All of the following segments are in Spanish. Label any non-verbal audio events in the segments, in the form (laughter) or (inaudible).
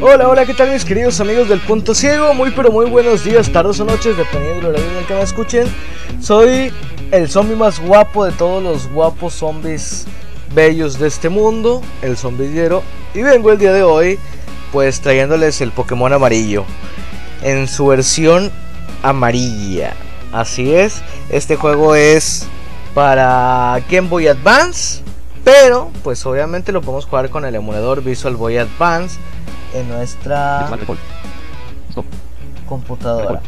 Hola, hola, ¿qué tal mis queridos amigos del Punto Ciego? Muy pero muy buenos días, tardes o noches, dependiendo de la en que me escuchen. Soy el zombie más guapo de todos los guapos zombies bellos de este mundo, el zombillero. Y vengo el día de hoy, pues trayéndoles el Pokémon amarillo. En su versión amarilla. Así es, este juego es para Game Boy Advance. Pero, pues obviamente lo podemos jugar con el emulador Visual Boy Advance en nuestra computadora.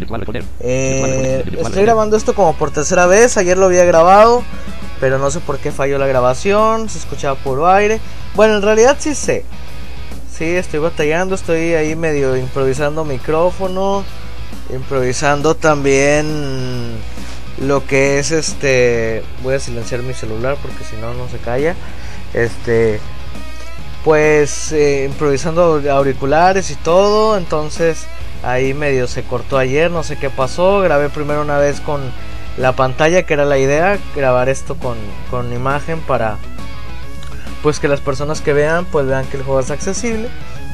Eh, estoy grabando esto como por tercera vez. Ayer lo había grabado, pero no sé por qué falló la grabación. Se escuchaba puro aire. Bueno, en realidad sí sé. Sí, estoy batallando. Estoy ahí medio improvisando micrófono. Improvisando también lo que es este. Voy a silenciar mi celular porque si no, no se calla. Este pues eh, improvisando auriculares y todo, entonces ahí medio se cortó ayer, no sé qué pasó, grabé primero una vez con la pantalla que era la idea, grabar esto con, con imagen para pues que las personas que vean pues vean que el juego es accesible,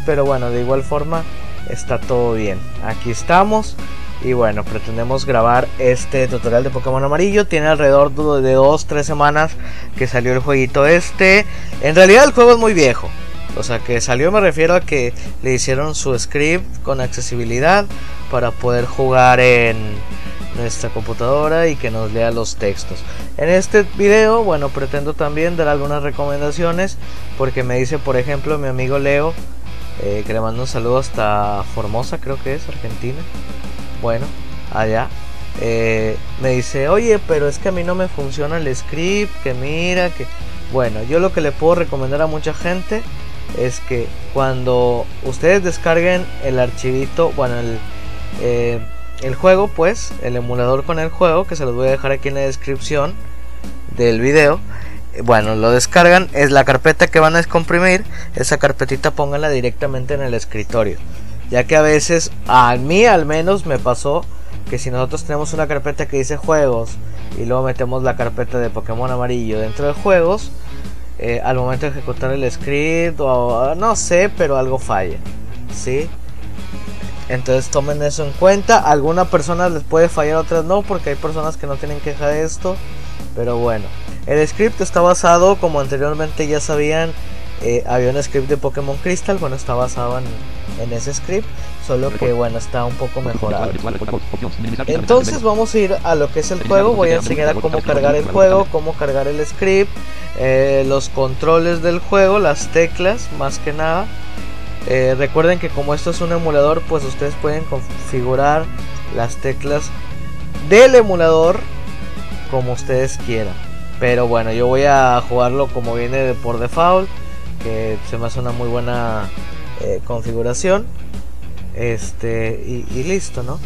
pero bueno, de igual forma está todo bien. Aquí estamos. Y bueno, pretendemos grabar este tutorial de Pokémon amarillo. Tiene alrededor de 2-3 semanas que salió el jueguito este. En realidad el juego es muy viejo. O sea, que salió me refiero a que le hicieron su script con accesibilidad para poder jugar en nuestra computadora y que nos lea los textos. En este video, bueno, pretendo también dar algunas recomendaciones porque me dice, por ejemplo, mi amigo Leo, eh, que le mando un saludo hasta Formosa, creo que es, Argentina. Bueno, allá. Eh, me dice, oye, pero es que a mí no me funciona el script, que mira, que... Bueno, yo lo que le puedo recomendar a mucha gente es que cuando ustedes descarguen el archivito, bueno, el, eh, el juego, pues, el emulador con el juego, que se los voy a dejar aquí en la descripción del video. Bueno, lo descargan, es la carpeta que van a descomprimir, esa carpetita pónganla directamente en el escritorio. Ya que a veces, a mí al menos me pasó que si nosotros tenemos una carpeta que dice juegos y luego metemos la carpeta de Pokémon amarillo dentro de juegos, eh, al momento de ejecutar el script o no sé, pero algo falla. ¿Sí? Entonces tomen eso en cuenta. algunas personas les puede fallar, otras no, porque hay personas que no tienen queja de esto. Pero bueno, el script está basado, como anteriormente ya sabían, eh, había un script de Pokémon Crystal, bueno, está basado en, en, ese script, solo que bueno, está un poco mejorado. Entonces vamos a ir a lo que es el juego, voy a enseñar a cómo cargar el juego, cómo cargar el script, eh, los controles del juego, las teclas, más que nada. Eh, recuerden que como esto es un emulador, pues ustedes pueden configurar las teclas del emulador como ustedes quieran. Pero bueno, yo voy a jugarlo como viene por default que se me hace una muy buena eh, configuración. Este, y, listo, ¿no?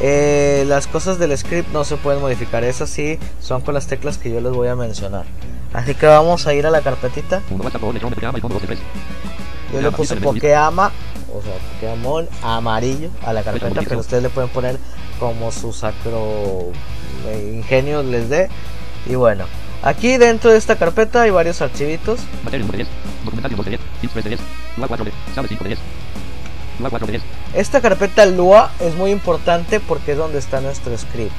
Eh, las cosas del script no se pueden modificar, esas sí son con las teclas que yo les voy a mencionar. Así que vamos a ir a la carpetita. Yo le puse Pokéama, o sea, Pokémon amarillo a la carpeta, pero ustedes le pueden poner como su sacro eh, ingenio les dé. Y bueno, Aquí dentro de esta carpeta hay varios archivitos. Esta carpeta Lua es muy importante porque es donde está nuestro script.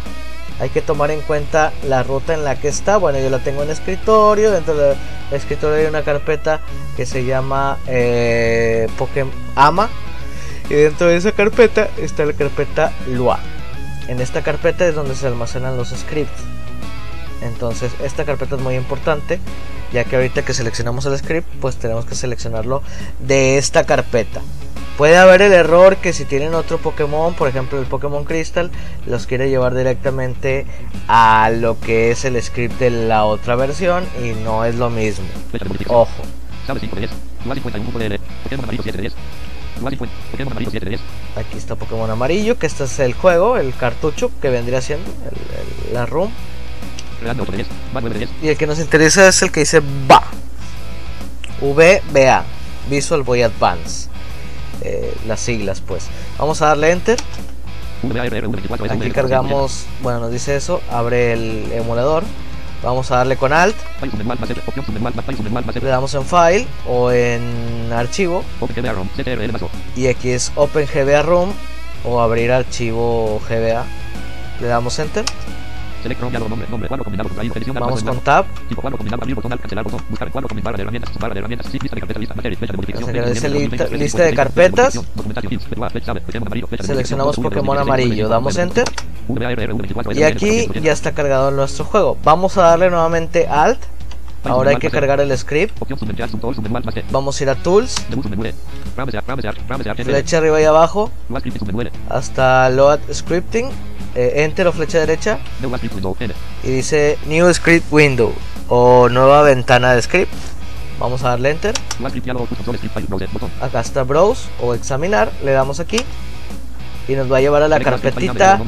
Hay que tomar en cuenta la ruta en la que está. Bueno, yo la tengo en escritorio. Dentro del escritorio hay una carpeta que se llama eh, Ama. Y dentro de esa carpeta está la carpeta Lua. En esta carpeta es donde se almacenan los scripts. Entonces esta carpeta es muy importante ya que ahorita que seleccionamos el script pues tenemos que seleccionarlo de esta carpeta. Puede haber el error que si tienen otro Pokémon, por ejemplo el Pokémon Crystal, los quiere llevar directamente a lo que es el script de la otra versión y no es lo mismo. Ojo. Aquí está Pokémon amarillo, que este es el juego, el cartucho que vendría siendo la room. Y el que nos interesa es el que dice VA. VBA. Visual Boy Advance. Eh, las siglas pues. Vamos a darle enter. Aquí cargamos, bueno nos dice eso, abre el emulador. Vamos a darle con Alt. Le damos en File o en Archivo. Y aquí es Open GBA Room o abrir archivo GBA. Le damos Enter. Vamos con Tab. lista de carpetas. Seleccionamos Pokémon amarillo, damos Enter. Y aquí ya está cargado nuestro juego. Vamos a darle nuevamente Alt. Ahora hay que cargar el script. Vamos a ir a Tools. Flecha arriba y abajo. Hasta Load Scripting. Eh, enter o flecha derecha. Y dice New Script Window. O nueva ventana de script. Vamos a darle Enter. Acá está Browse o Examinar. Le damos aquí. Y nos va a llevar a la carpetita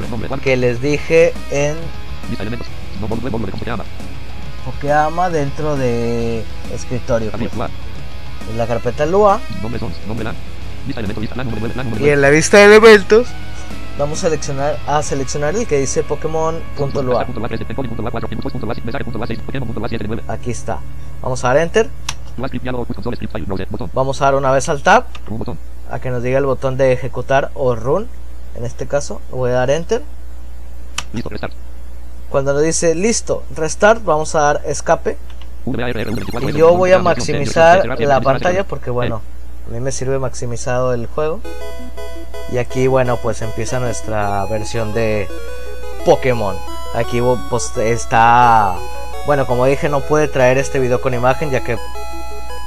que les dije en Pokeama dentro de escritorio. Pues. En la carpeta Lua. Y en la vista de elementos vamos a seleccionar a seleccionar el que dice Pokémon.lua. Aquí está. Vamos a dar enter. Vamos a dar una vez al tab a que nos diga el botón de ejecutar o run. En este caso, voy a dar enter. Cuando nos dice listo, restart, vamos a dar escape. Y yo voy a maximizar la pantalla porque bueno, a mí me sirve maximizado el juego. Y aquí, bueno, pues empieza nuestra versión de Pokémon. Aquí pues, está... Bueno, como dije, no puede traer este video con imagen ya que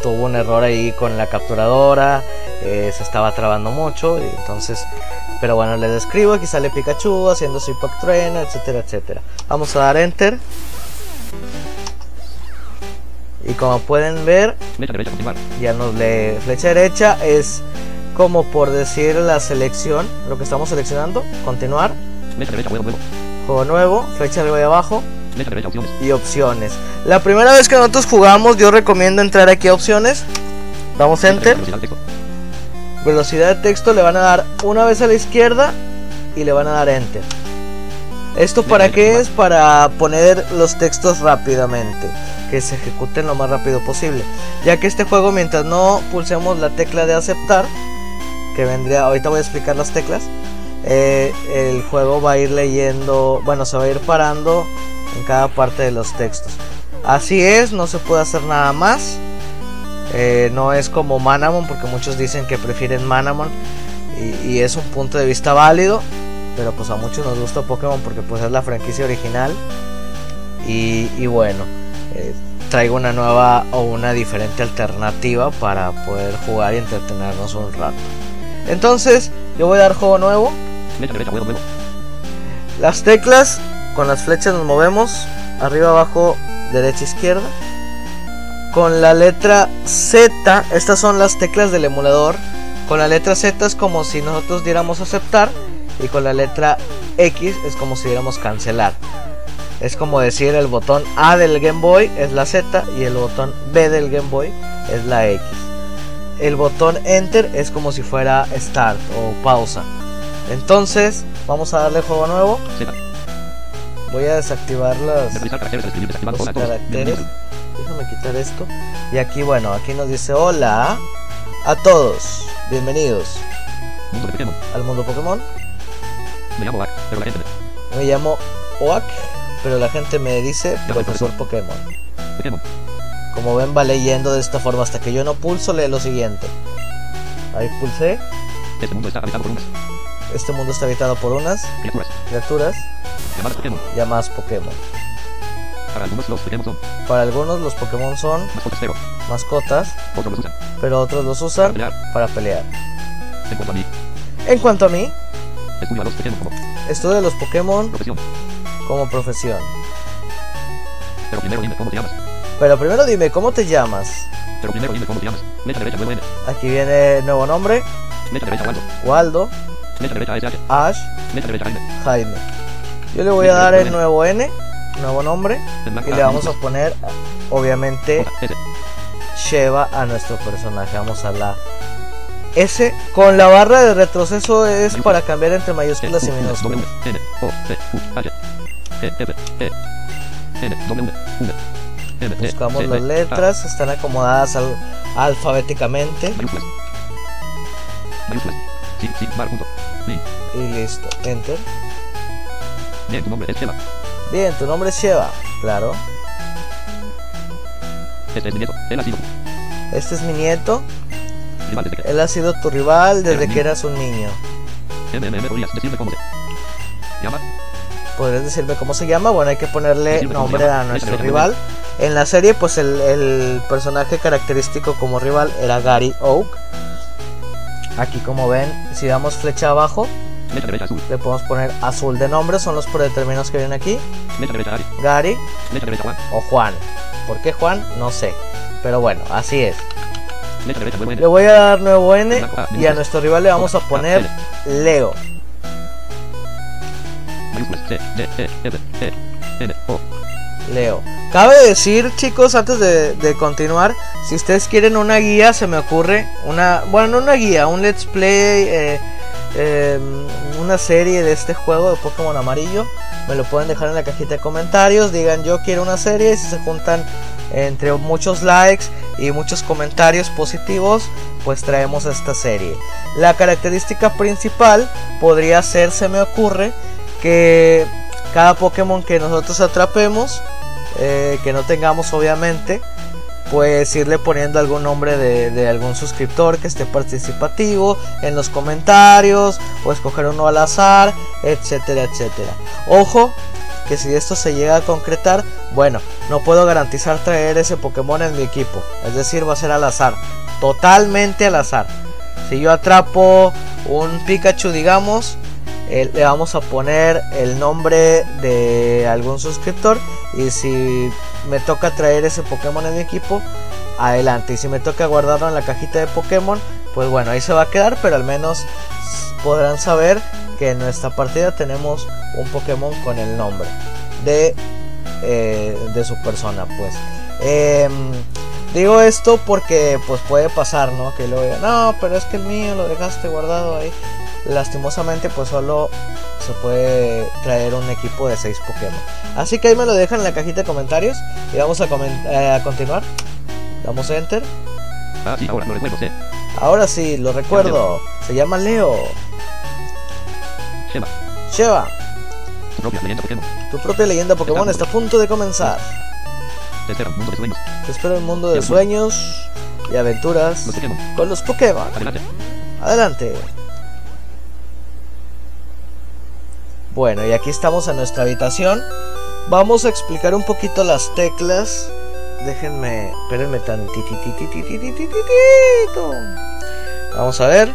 tuvo un error ahí con la capturadora. Eh, se estaba trabando mucho. Y entonces, pero bueno, les describo. Aquí sale Pikachu haciendo su Impact Trainer, etcétera, etcétera. Vamos a dar Enter. Y como pueden ver, ya nos lee flecha derecha. Es como por decir la selección, lo que estamos seleccionando, continuar, juego nuevo, flecha arriba y abajo, y opciones. La primera vez que nosotros jugamos, yo recomiendo entrar aquí a opciones, damos enter, velocidad de texto, le van a dar una vez a la izquierda y le van a dar enter. ¿Esto para qué es? Para poner los textos rápidamente, que se ejecuten lo más rápido posible. Ya que este juego, mientras no pulsemos la tecla de aceptar, que vendría, ahorita voy a explicar las teclas, eh, el juego va a ir leyendo, bueno, se va a ir parando en cada parte de los textos. Así es, no se puede hacer nada más. Eh, no es como Manamon, porque muchos dicen que prefieren Manamon y, es un punto de vista válido. Pero pues a muchos nos gusta Pokémon porque pues es la franquicia original. Y, bueno, eh, traigo una nueva o una diferente alternativa para poder jugar y entretenernos un rato. Entonces, yo voy a dar juego nuevo. Las teclas, con las flechas nos movemos. Arriba, abajo, derecha, izquierda. Con la letra Z, estas son las teclas del emulador. Con la letra Z es como si nosotros diéramos aceptar. Y con la letra X es como si diéramos cancelar. Es como decir el botón A del Game Boy es la Z y el botón B del Game Boy es la X el botón enter es como si fuera start o pausa. Entonces, vamos a darle juego nuevo. Voy a desactivar las, los caracteres. Déjame quitar esto. Y aquí, bueno, aquí nos dice hola a todos. Bienvenidos al mundo Pokémon. Me llamo Oak, pero la gente me... llamo Oak, pero la gente me dice profesor Pokémon. Pokémon. Como ven va leyendo de esta forma hasta que yo no pulso lee lo siguiente. Ahí pulsé. Este mundo está habitado por unas. Este mundo está habitado por unas criaturas, criaturas llamadas Pokémon. llamadas Pokémon. Para algunos los Pokémon son Para algunos los Pokémon son mascotas, pero mascotas, otros los usan pero otros los usan para pelear. para pelear. En cuanto a mí, En cuanto a mí, estudio a los Pokémon como estudio los Pokémon profesión. como profesión. Pero primero dime cómo te llamas. Pero primero dime, ¿cómo te llamas? Pero primero dime cómo te llamas. Flecha derecha, nuevo N. Aquí viene nuevo nombre, Flecha derecha, Waldo. Waldo, Flecha derecha, SH. Ash, Flecha derecha, Jaime. Jaime. Yo le voy a dar el nuevo N, nuevo nombre, y le vamos a poner, obviamente. Sheva a nuestro personaje. Vamos a la S. Con la barra de retroceso es para cambiar entre mayúsculas y minúsculas. N, O, P, U, H. E, F, E. N, W, V, M, E, Buscamos C, las B, letras, están acomodadas al- alfabéticamente y listo. Enter. Bien, tu nombre es Sheva. Bien, tu nombre es Sheva, claro. Este es mi nieto. Él ha sido Este es mi nieto. Él ha sido tu rival desde que eras un niño. M, M, M, podrías decirme cómo se llama. ¿Podrías decirme cómo se llama? Bueno, hay que ponerle nombre a nuestro rival. En la serie, pues el, el personaje característico como rival era Gary Oak. Aquí, como ven, si damos flecha abajo, azul. le podemos poner azul de nombre. Son los predeterminados que vienen aquí. Gary Juan. o Juan. ¿Por qué Juan? No sé. Pero bueno, así es. Nuevo N. Le voy a dar nuevo N y a nuestro rival le vamos a poner Leo. Mayúsculas. C, D, E, F, E, N, O. Leo. Cabe decir, chicos, antes de, continuar, si ustedes quieren una guía, se me ocurre una, bueno, no una guía, un let's play, eh, eh, una serie de este juego de Pokémon amarillo. Me lo pueden dejar en la cajita de comentarios. Digan yo quiero una serie. Si se juntan entre muchos likes y muchos comentarios positivos, pues traemos esta serie. La característica principal podría ser, se me ocurre, que cada Pokémon que nosotros atrapemos, eh, que no tengamos obviamente, pues irle poniendo algún nombre de, algún suscriptor que esté participativo en los comentarios o escoger uno al azar, etcétera, etcétera. Ojo, que si esto se llega a concretar, bueno, no puedo garantizar traer ese Pokémon en mi equipo, es decir, va a ser al azar, totalmente al azar. Si yo atrapo un Pikachu, digamos, eh, le vamos a poner el nombre de algún suscriptor y si me toca traer ese Pokémon en equipo, adelante. Y si me toca guardarlo en la cajita de Pokémon, pues bueno, ahí se va a quedar, pero al menos podrán saber que en nuestra partida tenemos un Pokémon con el nombre de, eh, de su persona, pues. Em, digo esto porque pues puede pasar, ¿no? Que lo digan, no, pero es que el mío lo dejaste guardado ahí. Lastimosamente pues solo se puede traer un equipo de 6 Pokémon. Así que ahí me lo dejan en la cajita de comentarios y vamos a, eh, a continuar. Damos enter. Ah, sí, ahora lo recuerdo. C. Ahora sí, lo recuerdo. Se llama Leo. Sheva. Sheva, Su propia leyenda Pokémon. tu propia leyenda Pokémon está a punto de comenzar. Te espera un mundo de sueños. Te espero en un mundo de sueños y aventuras Los con los Pokémon. Adelante. Adelante. Bueno, y aquí estamos en nuestra habitación. Vamos a explicar un poquito las teclas. Déjenme, espérenme tantititititititititito. Vamos a ver.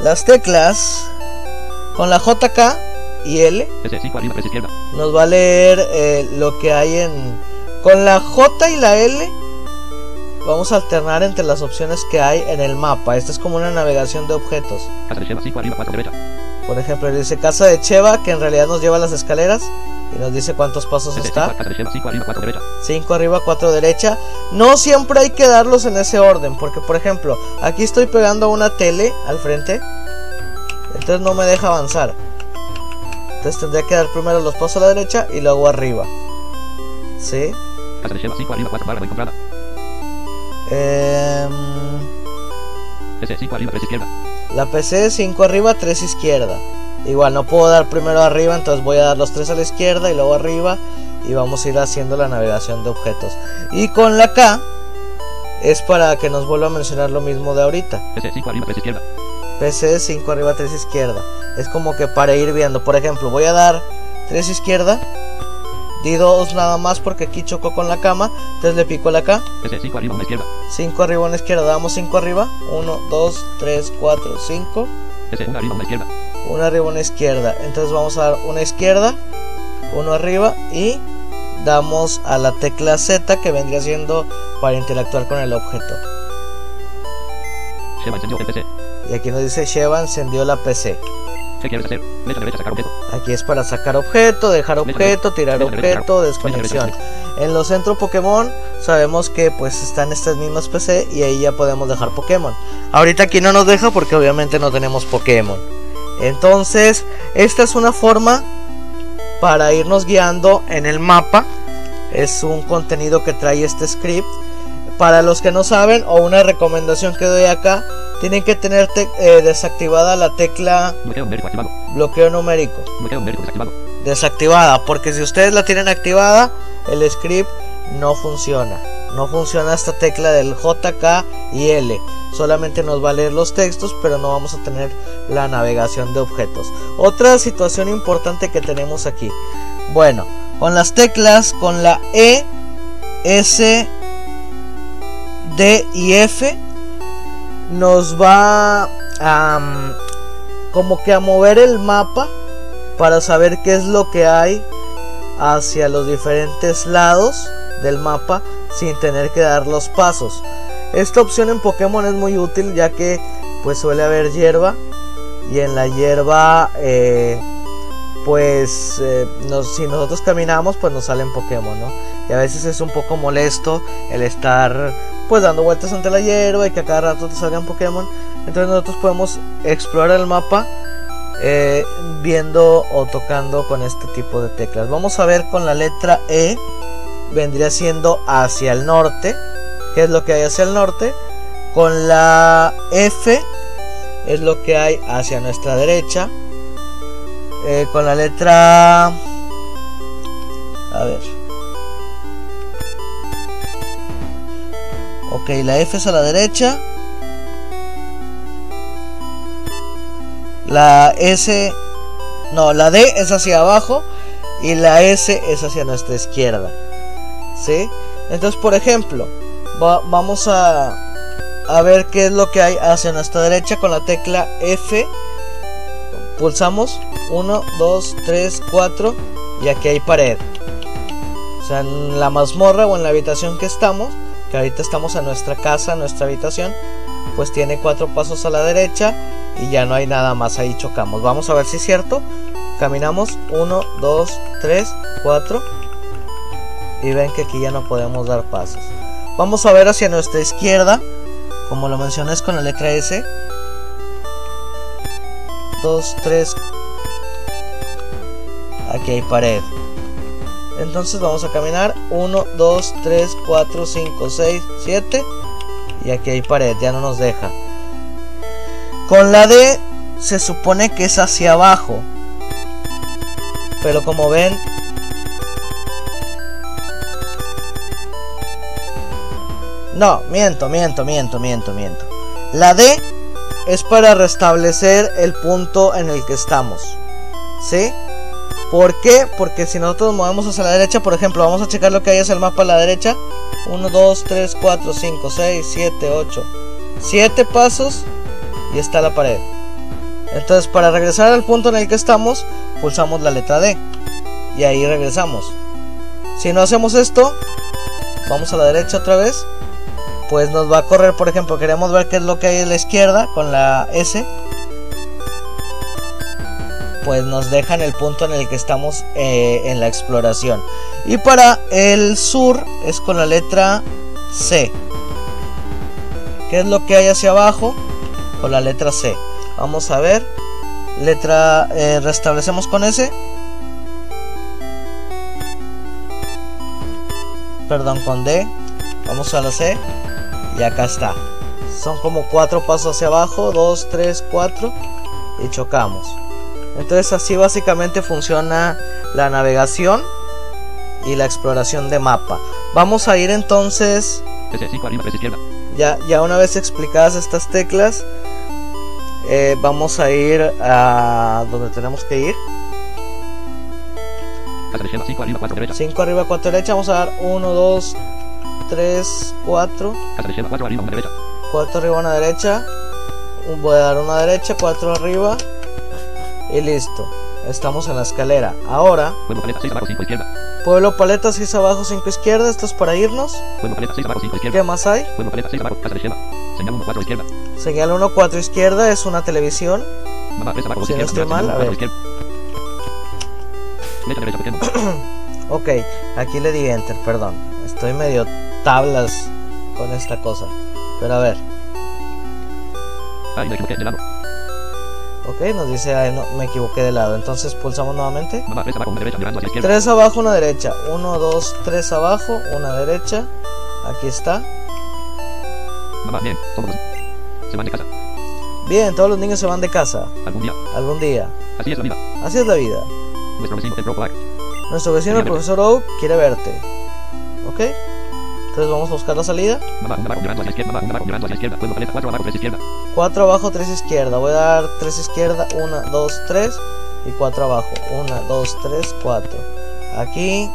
Las teclas con la JK y L S, 5 arriba, 3 izquierda. nos va a leer eh, lo que hay en... Con la J y la L vamos a alternar entre las opciones que hay en el mapa. Esta es como una navegación de objetos. 5 arriba, 4 derecha. Por ejemplo, dice casa de Cheva, que en realidad nos lleva a las escaleras y nos dice cuántos pasos S, 5, está. casa de Sheva, 5 arriba, 4 derecha. 5 arriba, 4 derecha. No siempre hay que darlos en ese orden, porque por ejemplo, aquí estoy pegando una tele al frente, entonces no me deja avanzar. Entonces tendría que dar primero los pasos a la derecha y luego arriba. ¿Sí? Casa de Sheva, 5 arriba, 4 barra encontrada. Em, S, 5 arriba, 3 izquierda. La PC 5 arriba, 3 izquierda. Igual no puedo dar primero arriba, entonces voy a dar los 3 a la izquierda y luego arriba. Y vamos a ir haciendo la navegación de objetos. Y con la K es para que nos vuelva a mencionar lo mismo de ahorita. S, 5 arriba, 3 izquierda. PC 5 arriba, 3 izquierda. Es como que para ir viendo. Por ejemplo, voy a dar 3 izquierda. Di 2 nada más porque aquí chocó con la cama. Entonces le pico la. S, 5 arriba, 1 izquierda. 5 arriba, 1 izquierda. Damos 5 arriba. 1, 2, 3, 4, 5. S, 1 arriba, 1 izquierda. Una arriba, una izquierda. Entonces vamos a dar una izquierda, uno arriba y damos a la tecla Z que vendría siendo para interactuar con el objeto. Sheva encendió el PC. Y aquí nos dice Sheva encendió la PC. ¿Qué quieres hacer? Flecha derecha, sacar objeto. Aquí es para sacar objeto, dejar objeto, tirar objeto, desconexión. En los centros Pokémon sabemos que pues están estas mismas PC y ahí ya podemos dejar Pokémon. Ahorita aquí no nos deja porque obviamente no tenemos Pokémon. Entonces, esta es una forma para irnos guiando en el mapa es un contenido que trae este script. Para los que no saben, o una recomendación que doy acá, tienen que tener eh, desactivada la tecla Bloqueo numérico bloqueo numérico. Bloqueo numérico desactivado. Desactivada, porque si ustedes la tienen activada, el script no funciona. No funciona esta tecla del JK y L. Solamente nos va a leer los textos, pero no vamos a tener la navegación de objetos. Otra situación importante que tenemos aquí. Bueno, con las teclas, con la E, S, D y F, nos va a mm, como que a mover el mapa para saber qué es lo que hay hacia los diferentes lados del mapa sin tener que dar los pasos. Esta opción en Pokémon es muy útil ya que pues suele haber hierba y en la hierba eh, pues eh, nos- si nosotros caminamos pues nos salen Pokémon, ¿no? Y a veces es un poco molesto el estar pues dando vueltas ante la hierba y que a cada rato te salgan Pokémon. Entonces nosotros podemos explorar el mapa eh, viendo o tocando con este tipo de teclas. Vamos a ver con la letra E vendría siendo hacia el norte. ¿Qué es lo que hay hacia el norte? Con la F es lo que hay hacia nuestra derecha. Eh, con la letra... A ver. Ok, la F es a la derecha. La S... No, la D es hacia abajo. Y la S es hacia nuestra izquierda. ¿Sí? Entonces, por ejemplo, va- vamos a, a ver qué es lo que hay hacia nuestra derecha con la tecla F. Pulsamos 1, 2, 3, 4 y aquí hay pared. O sea, en la mazmorra o en la habitación que estamos, que ahorita estamos en nuestra casa, en nuestra habitación, pues tiene cuatro pasos a la derecha y ya no hay nada más, ahí chocamos. Vamos a ver si es cierto. Caminamos 1, 2, 3, 4 y ven que aquí ya no podemos dar pasos. Vamos a ver hacia nuestra izquierda, como lo mencioné es con la letra S. 2, 3. Aquí hay pared. Entonces vamos a caminar 1, 2, 3, 4, 5, 6, 7. Y aquí hay pared, ya no nos deja. Con la D se supone que es hacia abajo. Pero como ven, No, miento, miento, miento, miento, miento. La D es para restablecer el punto en el que estamos. ¿Sí? ¿Por qué? Porque si nosotros nos movemos hacia la derecha, por ejemplo, vamos a checar lo que hay hacia el mapa a la derecha. 1, 2, 3, 4, 5, 6, 7, 8. 7 pasos y está la pared. Entonces, para regresar al punto en el que estamos, pulsamos la letra D. Y ahí regresamos. Si no hacemos esto, vamos a la derecha otra vez pues nos va a correr, por ejemplo, queremos ver qué es lo que hay a la izquierda con la S. Pues nos dejan el punto en el que estamos eh, en la exploración. Y para el sur es con la letra C. ¿Qué es lo que hay hacia abajo? Con la letra C. Vamos a ver. Letra eh, restablecemos con S. Perdón, con D. Vamos a la C. Y acá está. Son como cuatro pasos hacia abajo. 2, 3, 4. Y chocamos. Entonces así básicamente funciona la navegación y la exploración de mapa. Vamos a ir entonces, S5 arriba, presa izquierda. ya, ya una vez explicadas estas teclas, eh, vamos a ir a donde tenemos que ir. Casa de Shell, 5 arriba, 4 derecha. 5 arriba, 4 derecha. Vamos a dar 1, 2, 3, 4. Casa de Shell, 4 arriba, 1 derecha. 4 arriba, una derecha. Un- Voy a dar una derecha, 4 arriba. Y listo. Estamos en la escalera. Ahora, Pueblo paleta, 6 abajo, 5 izquierda. pueblo paleta, 6 abajo, 5 izquierda. Esto es para irnos. Pueblo paleta, 6 abajo, 5 izquierda. ¿Qué más hay? Pueblo paleta, 6 abajo, casa de Shell. Señal 1, 4 izquierda. Señal 1, 4 izquierda. Es una televisión. Mamá, presa abajo, Si no estoy mal, a 1, ver. 4 izquierda. Flecha derecha, Pokémon. (coughs) Ok, aquí le di enter, perdón. Estoy medio tablas con esta cosa. Pero a ver. Ay, me equivoqué, de lado. Ok, nos dice, ay, no, me equivoqué de lado. Entonces pulsamos nuevamente. Tres abajo, una derecha, mirando hacia. 3 abajo, una derecha. 1, 2, 3 abajo, una derecha. Aquí está. Mamá, bien, todos los- se van de casa. Bien, todos los niños se van de casa. Algún día. Algún día. Así es la vida. Así es la vida. Nuestro vecino, el. Nuestro vecino, el profesor Oak, quiere verte. ¿Ok? Entonces vamos a buscar la salida. Mamá, un abajo, mirando hacia la izquierda. Mamá, un abajo, mirando hacia la izquierda. Pueblo paleta, cuatro abajo, tres izquierda. 4 abajo, 3 izquierda. Voy a dar 3 izquierda, 1, 2, 3. Y 4 abajo. 1, 2, 3, 4. Aquí.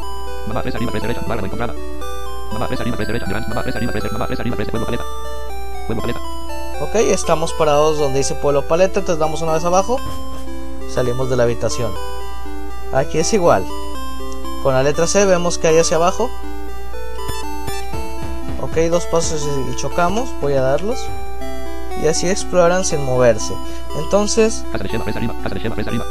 Ok, estamos parados donde dice pueblo paleta. Entonces damos una vez abajo. Salimos de la habitación. Aquí es igual. Con la letra C vemos que hay hacia abajo. Ok, dos pasos y chocamos. Voy a darlos. Y así exploran sin moverse. Entonces, Casa de Sheva, tres arriba. Casa de Sheva, tres arriba.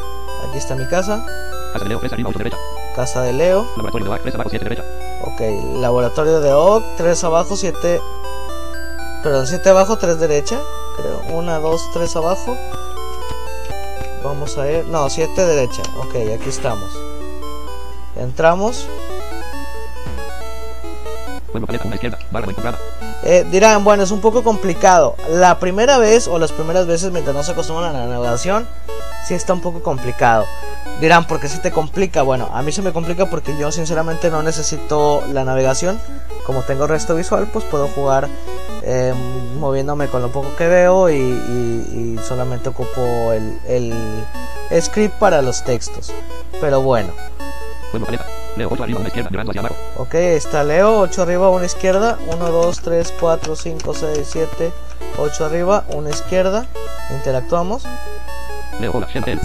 aquí está mi casa. Casa de Leo, tres arriba, ocho derecha. Casa de Leo. Laboratorio de Oak, tres abajo, siete derecha. Ok, laboratorio de Oak, 3 abajo, 7. Perdón, 7 abajo, 3 derecha. Creo, 1, 2, 3 abajo. Vamos a ir. No, 7 derecha. Ok, aquí estamos. Entramos. Eh, dirán, bueno, es un poco complicado. La primera vez o las primeras veces mientras no se acostumbran a la navegación, sí está un poco complicado. Dirán, ¿por qué se te complica? Bueno, a mí se me complica porque yo sinceramente no necesito la navegación. Como tengo resto visual, pues puedo jugar eh, moviéndome con lo poco que veo y, y- y solamente ocupo el, el script para los textos. Pero bueno. Leo, ocho arriba, una izquierda. Mirando hacia abajo. Ok, está Leo, 8 arriba, 1 izquierda, 1, 2, 3, 4, 5, 6, 7, 8 arriba, 1 izquierda, interactuamos. Leo, hola, Sheva, él.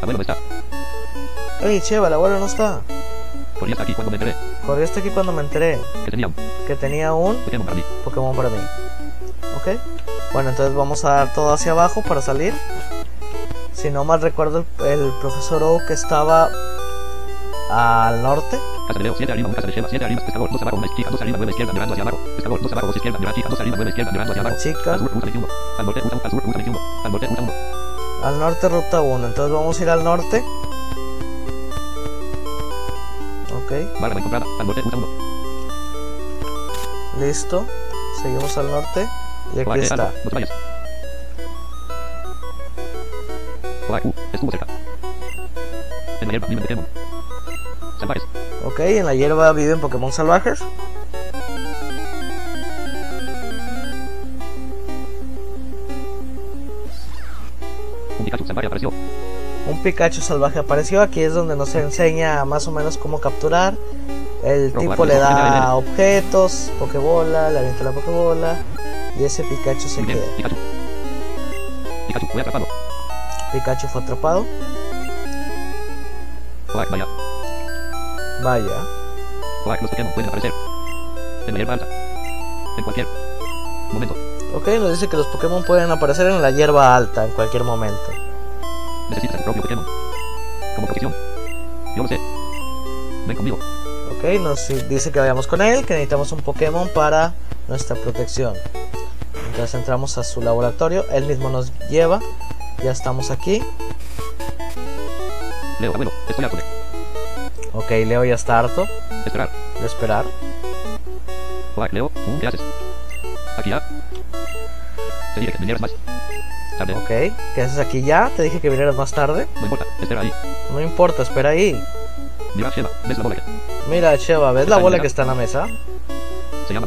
Abuelo no está. Ey, Cheva, el abuelo no está. Corría hasta aquí cuando me enteré. Corrí hasta aquí cuando me enteré Que tenía un que tenía un Pokémon para mí. Pokémon para mí. Ok, bueno, entonces vamos a dar todo hacia abajo para salir. Si no mal recuerdo, el, el profesor Oak estaba al norte. Casa de Leo, siete arriba, una casa de Sheva, siete arriba. Pescador, dos abajo, una izquierda, dos arriba, nueve izquierda. Mirando hacia abajo. Pescador, dos abajo, dos izquierda. Mirando chica, dos arriba, nueve izquierda. Mirando hacia La abajo. chica. Al sur, ruta 21. Al norte, ruta, al sur, ruta 21. Al norte, ruta 1. Al norte, ruta 1. Entonces vamos a ir al norte. Ok. Barra no encontrada. Al norte, ruta 1. Listo. Seguimos al norte. Y aquí está. algo, estuvo cerca. En la hierba. Salvajes. Ok, en la hierba viven Pokémon salvajes. Un Pikachu salvaje apareció. Un Pikachu salvaje apareció. Aquí es donde nos enseña más o menos cómo capturar. El tipo le da objetos, Pokébola, le avienta la Pokébola. Y ese Pikachu se bien, queda. Pikachu. Pikachu fue atrapado. Pikachu fue atrapado. Vaya. Vaya. Los Pokémon pueden aparecer. En la hierba alta. En cualquier momento. Ok, nos dice que los Pokémon pueden aparecer en la hierba alta en cualquier momento. Necesitas tu propio Pokémon. Como protección. Yo lo sé. Ven conmigo. Ok, nos dice que vayamos con él, que necesitamos un Pokémon para nuestra protección. Entonces entramos a su laboratorio, él mismo nos lleva, ya estamos aquí. Leo, abuelo, estoy de Ok, Leo ya está harto esperar. de esperar. Black, Leo, ¿qué haces? Aquí ya. Te dije que vinieras más. Tarde. Ok, ¿qué haces aquí ya? Te dije que vinieras más tarde. No importa, espera ahí. No importa, espera ahí. Mira, Sheva, ¿ves la bola que Mira, Sheva, ¿ves la bola que está en la mesa? se llama.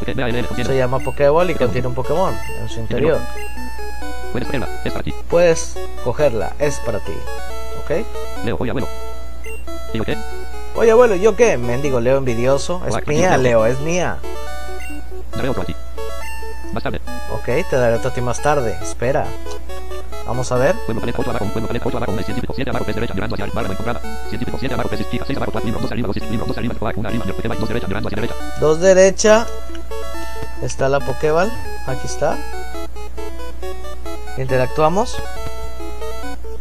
Se llama Pokéball y contiene un Pokémon en su interior. Puedes cogerla, es para ti. Puedes cogerla, es para ti. Ok. Leo, oye, abuelo. ¿Digo qué? Oye, abuelo, ¿yo qué? Mendigo Leo envidioso. Es Black, mía, Leo. Es mía. Daré otro a ti. Más tarde. Ok, te daré otro a ti más tarde. Espera. Vamos a ver. Pueblo paleta 8 abajo, pueblo paleta 8 abajo, 1 científico 7 abajo, 3 derecha, mirando hacia el barra no encontrada. Científico 7 abajo, 3 izquierda, 6 abajo, 4 libros, 2 arriba, 2 libros, 2 arriba, black, 1 arriba, yo Pokémon, 2 derecha, mirando hacia derecha. Dos derecha. Está la Pokéball. Aquí está. Interactuamos.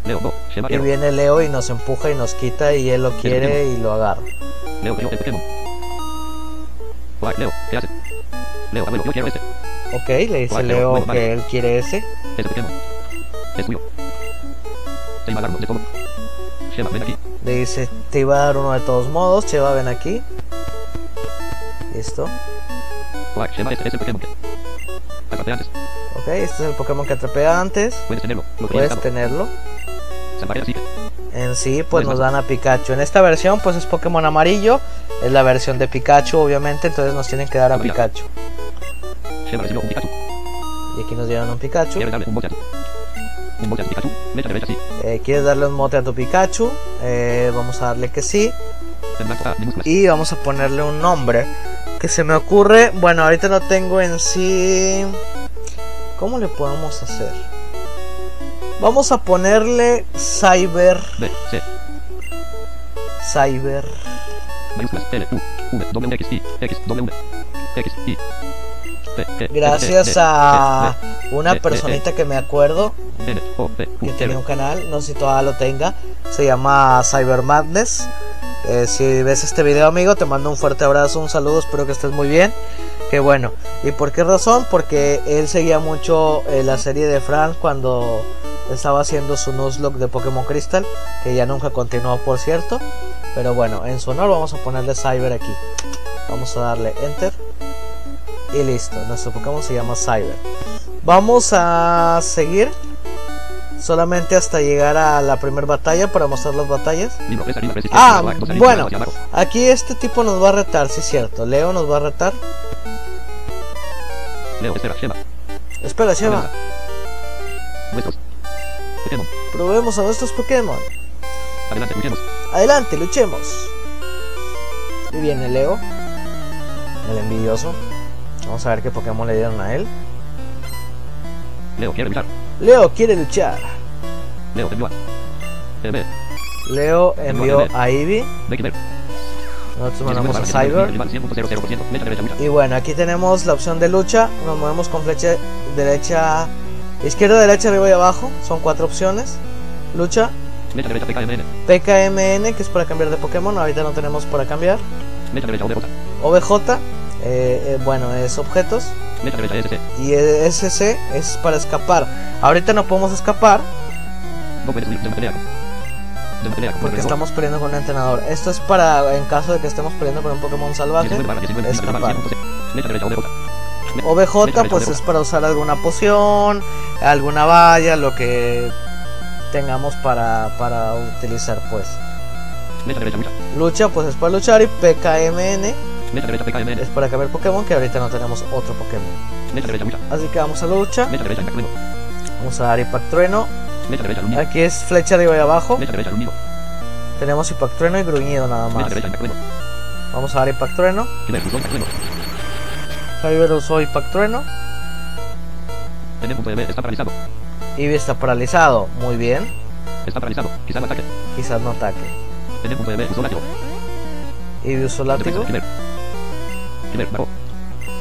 Leo, no, Shema, Y viene Leo y nos empuja y nos quita y él lo quiere y lo agarra. Leo, Leo, el Pokémon. Leo, ¿qué haces? Leo, abuelo, yo quiero este. Ok, le dice Vale, Leo bueno, vale. que él quiere ese. Ese Pokémon. Es tuyo. Te iba a dar uno de todo. Sheva, ven aquí. Le dice, te iba a dar uno de todos modos. Cheva, ven aquí. Listo. Oak, Sheva, este es el Pokémon que. Atrapé antes. Ok, este es el Pokémon que atrapé antes. Puedes tenerlo. Lo Puedes tenerlo. En sí, pues nos dan a Pikachu. En esta versión, pues es Pokémon amarillo. Es la versión de Pikachu, obviamente. Entonces nos tienen que dar a. Pikachu. Y aquí nos dieron un Pikachu. Eh, ¿Quieres darle un mote a tu Pikachu? Eh, vamos a darle que sí. Y vamos a ponerle un nombre. Que se me ocurre. Bueno, ahorita no tengo en sí. ¿Cómo le podemos hacer? Vamos a ponerle Cyber. B, C, Cyber. mayúsculas, L, U, V, W, X, I, X, W, X, I, P, G, Gracias a una personita que me acuerdo que tenía un canal, no sé si todavía lo tenga, se llama Cyber Madness. Eh, si ves este video, amigo, te mando un fuerte abrazo, un saludo, espero que estés muy bien. Que bueno, ¿y por qué razón? Porque él seguía mucho eh, la serie de Frank cuando estaba haciendo su Nuzlocke de Pokémon Crystal, que ya nunca continuó, por cierto. Pero bueno, en su honor vamos a ponerle Cyber aquí. Vamos a darle Enter. Y listo, nuestro Pokémon se llama Cyber. Vamos a seguir solamente hasta llegar a la primera batalla para mostrar las batallas. Ah, bueno. Aquí este tipo nos va a retar, sí es cierto. Leo nos va a retar. Leo, espera, Sheva. Espera, Sheva. Pokémon. Probemos a nuestros Pokémon. Adelante, luchemos. Adelante, luchemos. Y viene Leo, el envidioso. Vamos a ver qué Pokémon le dieron a él. Leo, quiere luchar. Leo quiere luchar. Leo, envió a. Leo envió a Eevee. Nosotros 19 mandamos a barra 19, Cyber. rival 100.00%, flecha derecha, lucha. Y bueno, aquí tenemos la opción de lucha. Nos movemos con flecha derecha, izquierda, derecha, arriba y abajo. Son cuatro opciones. Lucha, derecha, PKMN. PKMN, que es para cambiar de Pokémon. Ahorita no tenemos para cambiar. Derecha, OBJ. OBJ, eh, eh, bueno, es objetos. Flecha derecha, SC. Y SC es para escapar. Ahorita no podemos escapar porque estamos peleando con un entrenador. Esto es para en caso de que estemos peleando con un Pokémon salvaje. 19 barra 19, escapar. OBJ. Pues es para usar alguna poción, alguna valla, lo que tengamos para, para utilizar pues. Lucha. Pues es para luchar y PKMN es para cambiar Pokémon que ahorita no tenemos otro Pokémon. Así que vamos a la lucha, vamos a dar Impact Trueno. Aquí es flecha arriba y abajo. Tenemos Impact Trueno y Gruñido nada más. Vamos a dar Impact Trueno. Tener punto de B, está paralizado. Eevee está paralizado. Muy bien. Está paralizado. Quizá no ataque. Quizás no ataque. B, usó látigo. Eevee usó látigo. Killer, bajó.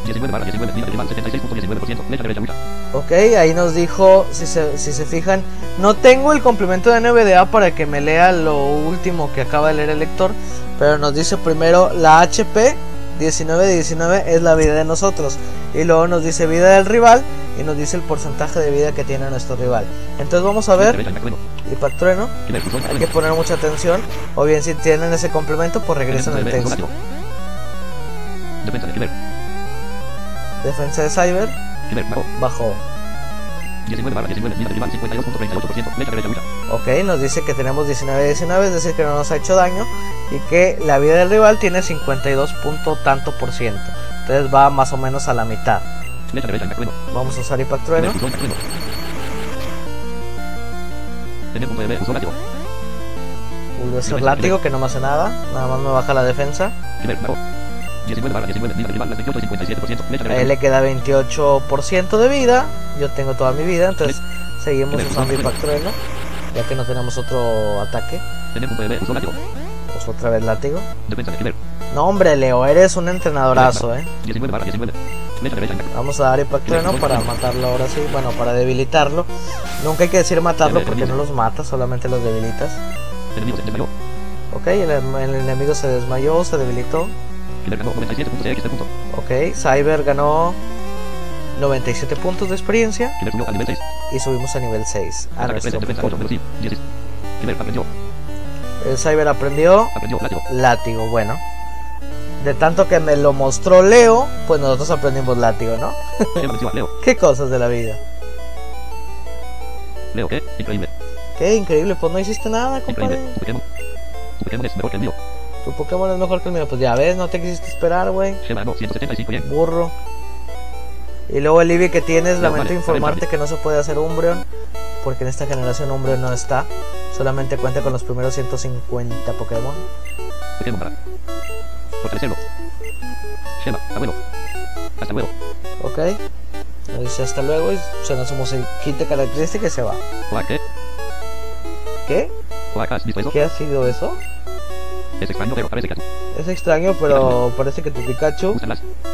19 barra 19, nivel rival 76.19%. Flecha derecha, lucha. Ok, ahí nos dijo, si se, si se fijan, no tengo el complemento de NVDA para que me lea lo último que acaba de leer el lector, pero nos dice primero la HP 19 de 19 es la vida de nosotros, y luego nos dice vida del rival y nos dice el porcentaje de vida que tiene nuestro rival. Entonces vamos a ver, derecha, Impact Trueno. Hay que poner mucha atención, o bien si tienen ese complemento, pues regresan usó texto. Defensa de Cyber, bajó. 19 barra 19, nivel rival 52.38%. Ok, nos dice que tenemos 19-19, es decir, que no nos ha hecho daño y que la vida del rival tiene 52 punto tanto por ciento. Entonces va más o menos a la mitad. Vamos a usar Impact Trueno. Vuelve a ser látigo que no me hace nada, nada más me baja la defensa. Killer, bajó. 19 barra 19, nivel rival 28 y 57%. Flecha A él le queda 28% de vida, yo tengo toda mi vida, entonces seguimos usando Impact Trueno, ya que no tenemos otro ataque. Pues otra vez látigo. No hombre, Leo, eres un entrenadorazo, eh. 19 barra 19. Flecha derecha, Impact. Vamos a dar Impact Trueno para matarlo ahora sí, bueno, para debilitarlo. Nunca hay que decir matarlo porque no los matas, solamente los debilitas. Ok, el, el enemigo se desmayó, se debilitó. Killer ganó 97 puntos de XP punto. Ok, Cyber ganó 97 puntos de experiencia Killer subió al nivel 6. y subimos a nivel 6. A Ataque 3, nuestro defensa 8, Pokémon. velocidad 10. Primer aprendió. El Cyber aprendió Aprendió látigo. látigo, bueno. De tanto que me lo mostró Leo, pues nosotros aprendimos látigo, ¿no? Leo. (laughs) Qué cosas de la vida. Leo, ¿qué? Increíble. Qué increíble, pues no hiciste nada, compadre. Tu Pokémon. Tu Pokémon es mejor que el mío. Tu Pokémon es mejor que el mío. Pues ya ves, no te quisiste esperar, güey. Shema no, 175 yen. Burro. Y luego el Eevee que tienes, No, lamento vale, informarte vale. que no se puede hacer Umbreon. Porque en esta generación Umbreon no está. Solamente cuenta con los primeros 150 Pokémon. Pokémon para. Fortalecerlo. Shema, abuelo. Hasta luego. Ok. Nos dice hasta luego y suena su musiquita característica y se va. ¿qué? ¿Qué? ¿Qué ha sido eso? Es extraño, pero parece que Es extraño, pero parece que tu Pikachu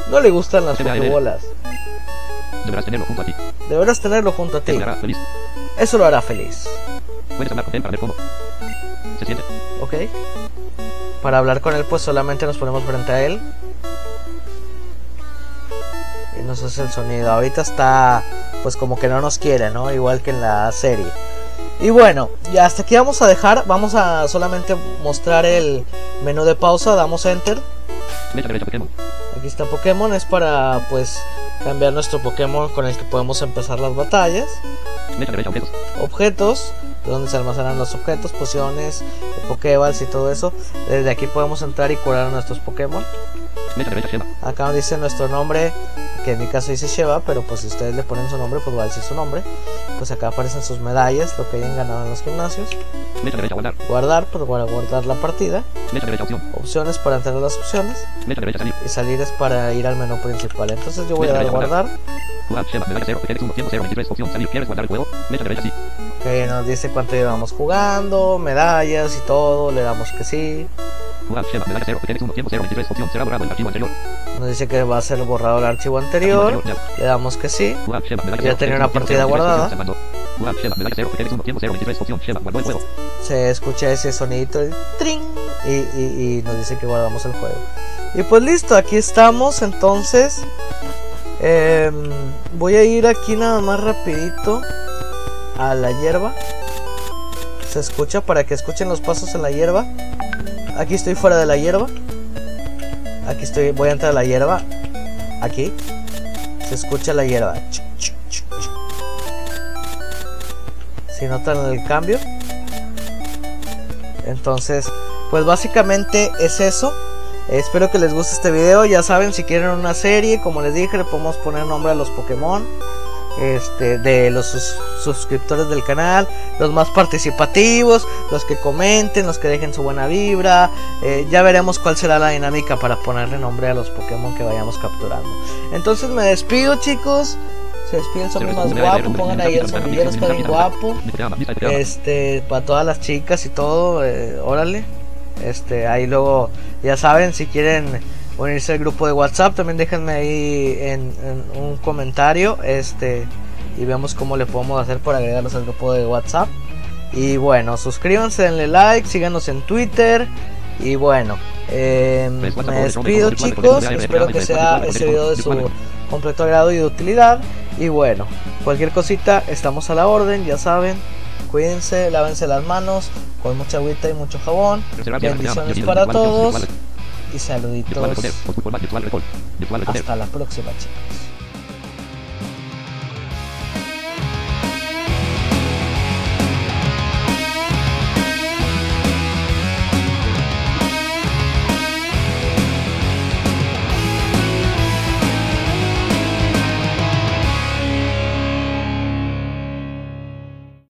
no le gustan las. Pokébolas. Deberás tenerlo junto a ti. Deberás tenerlo junto a ti. Eso me hará feliz. Eso lo hará feliz. Puedes hablar con él para ver cómo se siente. ¿Ok? Para hablar con él, pues solamente nos ponemos frente a él. Y nos hace el sonido. Ahorita está, pues como que no nos quiere, ¿no? Igual que en la serie. Y bueno, ya hasta aquí vamos a dejar. Vamos a solamente mostrar el menú de pausa. Damos enter. Aquí está Pokémon. Es para, pues, cambiar nuestro Pokémon con el que podemos empezar las batallas. Objetos. objetos, de donde se almacenan los objetos, pociones, Pokéballs y todo eso. Desde aquí podemos entrar y curar a nuestros Pokémon. Acá nos dice nuestro nombre, que en mi caso dice Sheva, pero pues si ustedes le ponen su nombre, pues va a decir su nombre. Pues acá aparecen sus medallas, lo que hayan ganado en los gimnasios. Derecha guardar. Guardar, pues para guardar la partida. Derecha opción. Opciones para entrar a las opciones. Derecha salir. Y salir es para ir al menú principal. Entonces yo voy a dar a guardar. Jugar Shema medalla 0. Eres 1 100 0 23 opción salir. ¿Quieres guardar el juego? Flecha derecha sí. Que nos dice cuánto llevamos jugando, medallas y todo. Le damos que sí. Jugar Shema medalla 0. Eres 1 100 0 23 opción será borrado el archivo anterior. Nos dice que va a ser borrado el archivo anterior. Le damos que sí. Ya 0. tenía una 1 100 partida 0 23 guardada. opción salvando. Jugar Shema medalla 0. Eres 1 100 0 23 opción Shema guardó el juego. Se escucha ese sonidito el tring y, y- y nos dice que guardamos el juego. Y pues listo, aquí estamos. Entonces, em, voy a ir aquí nada más rapidito a la hierba. Se escucha para que escuchen los pasos en la hierba. Aquí estoy fuera de la hierba. Aquí estoy, voy a entrar a la hierba. Aquí. Se escucha la hierba. Si notan el cambio. Entonces, pues básicamente es eso. Espero que les guste este video. Ya saben, si quieren una serie, como les dije, le podemos poner nombre a los Pokémon. Este, de los sus- suscriptores del canal, los más participativos, los que comenten, los que dejen su buena vibra. Eh, ya veremos cuál será la dinámica para ponerle nombre a los Pokémon que vayamos capturando. Entonces me despido, chicos. Se despide el más guapo. Pongan ahí el sombrillero, está guapo. Este, para todas las chicas y todo, eh, órale. Este, ahí luego, ya saben, si quieren unirse al grupo de WhatsApp, también déjenme ahí en, en un comentario. Este, y vemos cómo le podemos hacer para agregarlos al grupo de WhatsApp. Y bueno, suscríbanse, denle like, síganos en Twitter. Y bueno, eh, me despido chicos. Espero que sea ese video de su completo agrado y de utilidad. Y bueno, cualquier cosita, estamos a la orden, ya saben. Cuídense, lávense las manos con mucha agüita y mucho jabón. Bendiciones para todos y saluditos. Hasta la próxima, chicos.